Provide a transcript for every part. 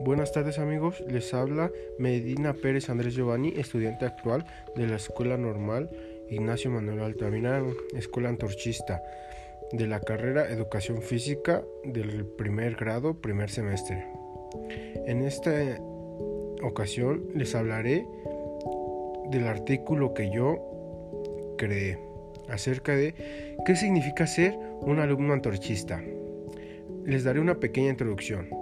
Buenas tardes amigos, les habla Medina Pérez Andrés Giovanni, estudiante actual de la Escuela Normal Ignacio Manuel Altamirano, Escuela Antorchista, de la carrera Educación Física del primer grado, primer semestre. En esta ocasión les hablaré del artículo que yo creé acerca de qué significa ser un alumno antorchista. Les daré una pequeña introducción.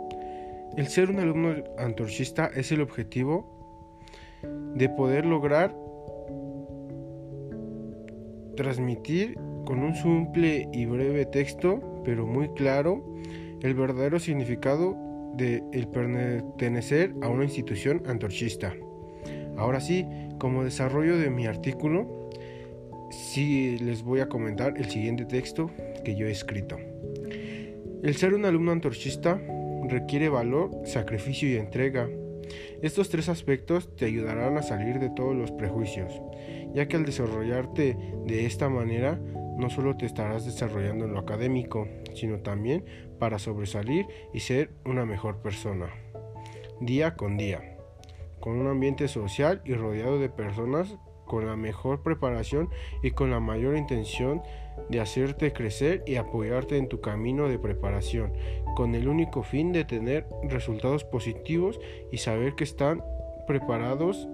El ser un alumno antorchista es el objetivo de poder lograr transmitir con un simple y breve texto, pero muy claro, el verdadero significado de el pertenecer a una institución antorchista. Ahora sí, como desarrollo de mi artículo, sí les voy a comentar el siguiente texto que yo he escrito. El ser un alumno antorchista requiere valor, sacrificio y entrega. Estos tres aspectos te ayudarán a salir de todos los prejuicios, ya que al desarrollarte de esta manera no solo te estarás desarrollando en lo académico, sino también para sobresalir y ser una mejor persona, día con día, con un ambiente social y rodeado de personas con la mejor preparación y con la mayor intención de hacerte crecer y apoyarte en tu camino de preparación, con el único fin de tener resultados positivos y saber que están preparados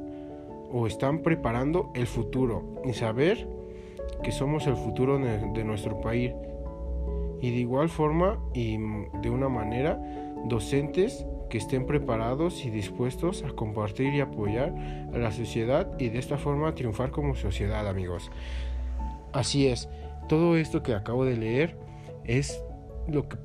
o están preparando el futuro y saber que somos el futuro de, nuestro país. Y de igual forma y de una manera, docentes que estén preparados y dispuestos a compartir y apoyar a la sociedad y de esta forma triunfar como sociedad, amigos. Así es, todo esto que acabo de leer es lo que,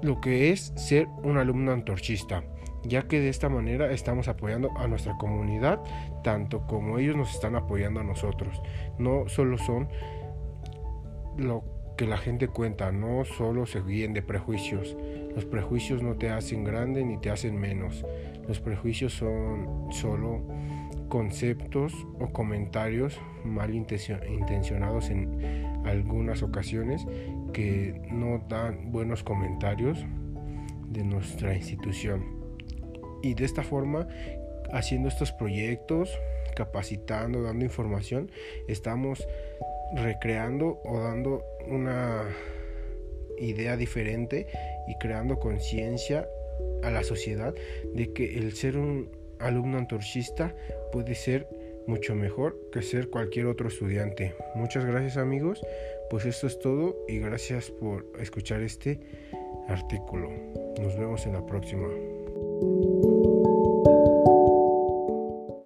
lo que es ser un alumno antorchista, ya que de esta manera estamos apoyando a nuestra comunidad tanto como ellos nos están apoyando a nosotros. No solo son lo que la gente cuenta, no solo se guíen de prejuicios. Los prejuicios no te hacen grande ni te hacen menos. Los prejuicios son solo conceptos o comentarios mal intencionados en algunas ocasiones que no dan buenos comentarios de nuestra institución. Y de esta forma, haciendo estos proyectos, capacitando, dando información, estamos recreando o dando una idea diferente y creando conciencia a la sociedad de que el ser un alumno antorchista puede ser mucho mejor que ser cualquier otro estudiante. Muchas gracias amigos, pues esto es todo y gracias por escuchar este artículo. Nos vemos en la próxima.